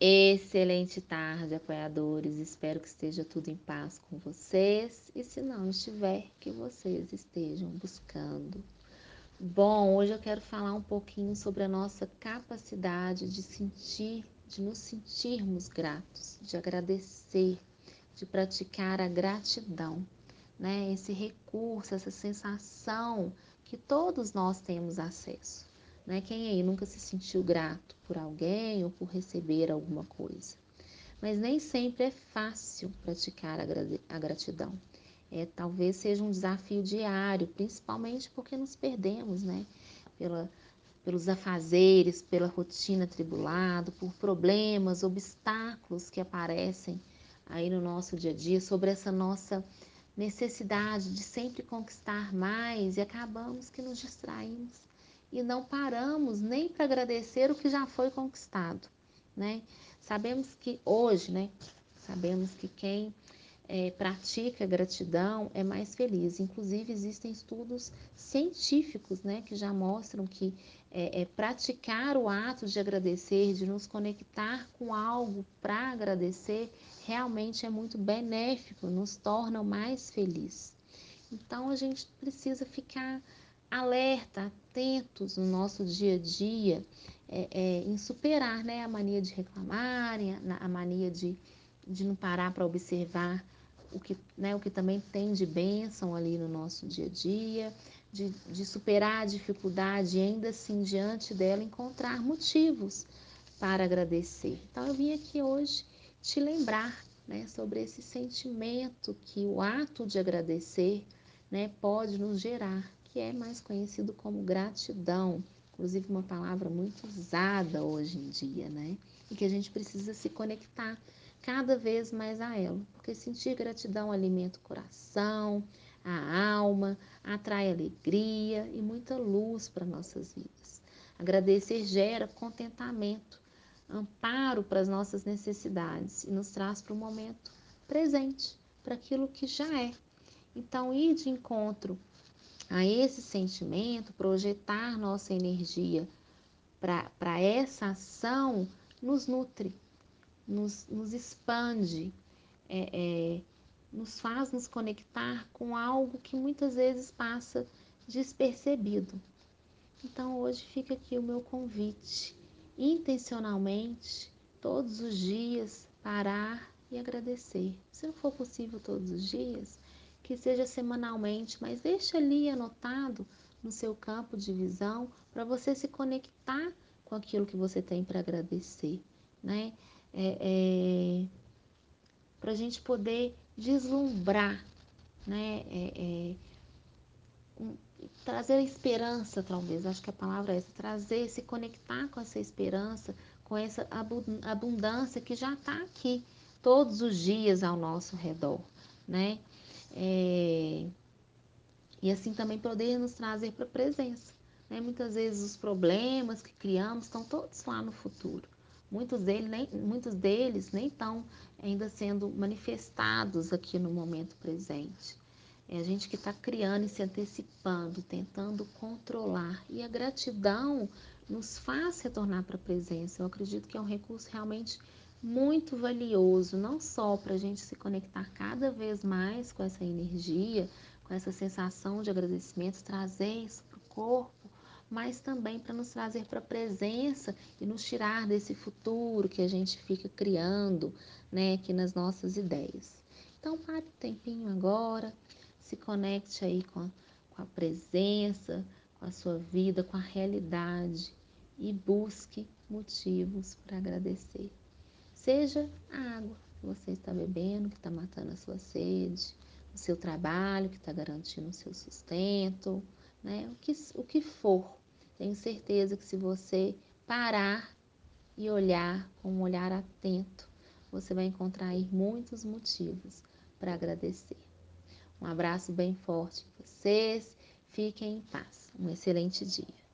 Excelente tarde, apoiadores. Espero que esteja tudo em paz com vocês e se não estiver, que vocês estejam buscando. Bom, hoje eu quero falar um pouquinho sobre a nossa capacidade de sentir, de nos sentirmos gratos, de agradecer, de praticar a gratidão, né? Esse recurso, essa sensação que todos nós temos acesso. Né? Quem aí nunca se sentiu grato por alguém ou por receber alguma coisa? Mas nem sempre é fácil praticar a gratidão. É, talvez seja um desafio diário, principalmente porque nos perdemos, né? Pela, pelos afazeres, pela rotina tribulada, por problemas, obstáculos que aparecem aí no nosso dia a dia, sobre essa nossa necessidade de sempre conquistar mais e acabamos que nos distraímos e não paramos nem para agradecer o que já foi conquistado, né? Sabemos que hoje, né? Sabemos que quem é, pratica gratidão é mais feliz. Inclusive existem estudos científicos, né, que já mostram que é, é, praticar o ato de agradecer, de nos conectar com algo para agradecer, realmente é muito benéfico, nos torna mais felizes. Então a gente precisa ficar alerta, atentos no nosso dia a dia é, é, em superar né, a mania de reclamar, a mania de, de não parar para observar o que, né, o que também tem de bênção ali no nosso dia a dia, de, de superar a dificuldade e ainda assim, diante dela, encontrar motivos para agradecer. Então, eu vim aqui hoje te lembrar né, sobre esse sentimento que o ato de agradecer né, pode nos gerar que é mais conhecido como gratidão, inclusive uma palavra muito usada hoje em dia, né? E que a gente precisa se conectar cada vez mais a ela, porque sentir gratidão alimenta o coração, a alma, atrai alegria e muita luz para nossas vidas. Agradecer gera contentamento, amparo para as nossas necessidades e nos traz para o momento presente, para aquilo que já é. Então, ir de encontro a esse sentimento, projetar nossa energia para essa ação, nos nutre, nos, nos expande, é, é, nos faz nos conectar com algo que muitas vezes passa despercebido. Então hoje fica aqui o meu convite, intencionalmente, todos os dias, parar e agradecer. Se não for possível todos os dias, que seja semanalmente, mas deixe ali anotado no seu campo de visão para você se conectar com aquilo que você tem para agradecer, né? É, é, para a gente poder deslumbrar, né? É, é, um, trazer esperança, talvez, acho que a palavra é essa, trazer, se conectar com essa esperança, com essa abundância que já está aqui todos os dias ao nosso redor, né? É, e assim também poder nos trazer para a presença. Né? Muitas vezes os problemas que criamos estão todos lá no futuro. Muitos deles nem, muitos deles nem estão ainda sendo manifestados aqui no momento presente. É a gente que está criando e se antecipando, tentando controlar. E a gratidão nos faz retornar para a presença. Eu acredito que é um recurso realmente muito valioso, não só para a gente se conectar cada vez mais com essa energia, com essa sensação de agradecimento, trazer isso para o corpo, mas também para nos trazer para a presença e nos tirar desse futuro que a gente fica criando, né, aqui nas nossas ideias. Então, pare um tempinho agora, se conecte aí com a, com a presença, com a sua vida, com a realidade e busque motivos para agradecer. Seja a água que você está bebendo, que está matando a sua sede, o seu trabalho, que está garantindo o seu sustento, né? o, que, o que for. Tenho certeza que se você parar e olhar com um olhar atento, você vai encontrar aí muitos motivos para agradecer. Um abraço bem forte em vocês. Fiquem em paz. Um excelente dia.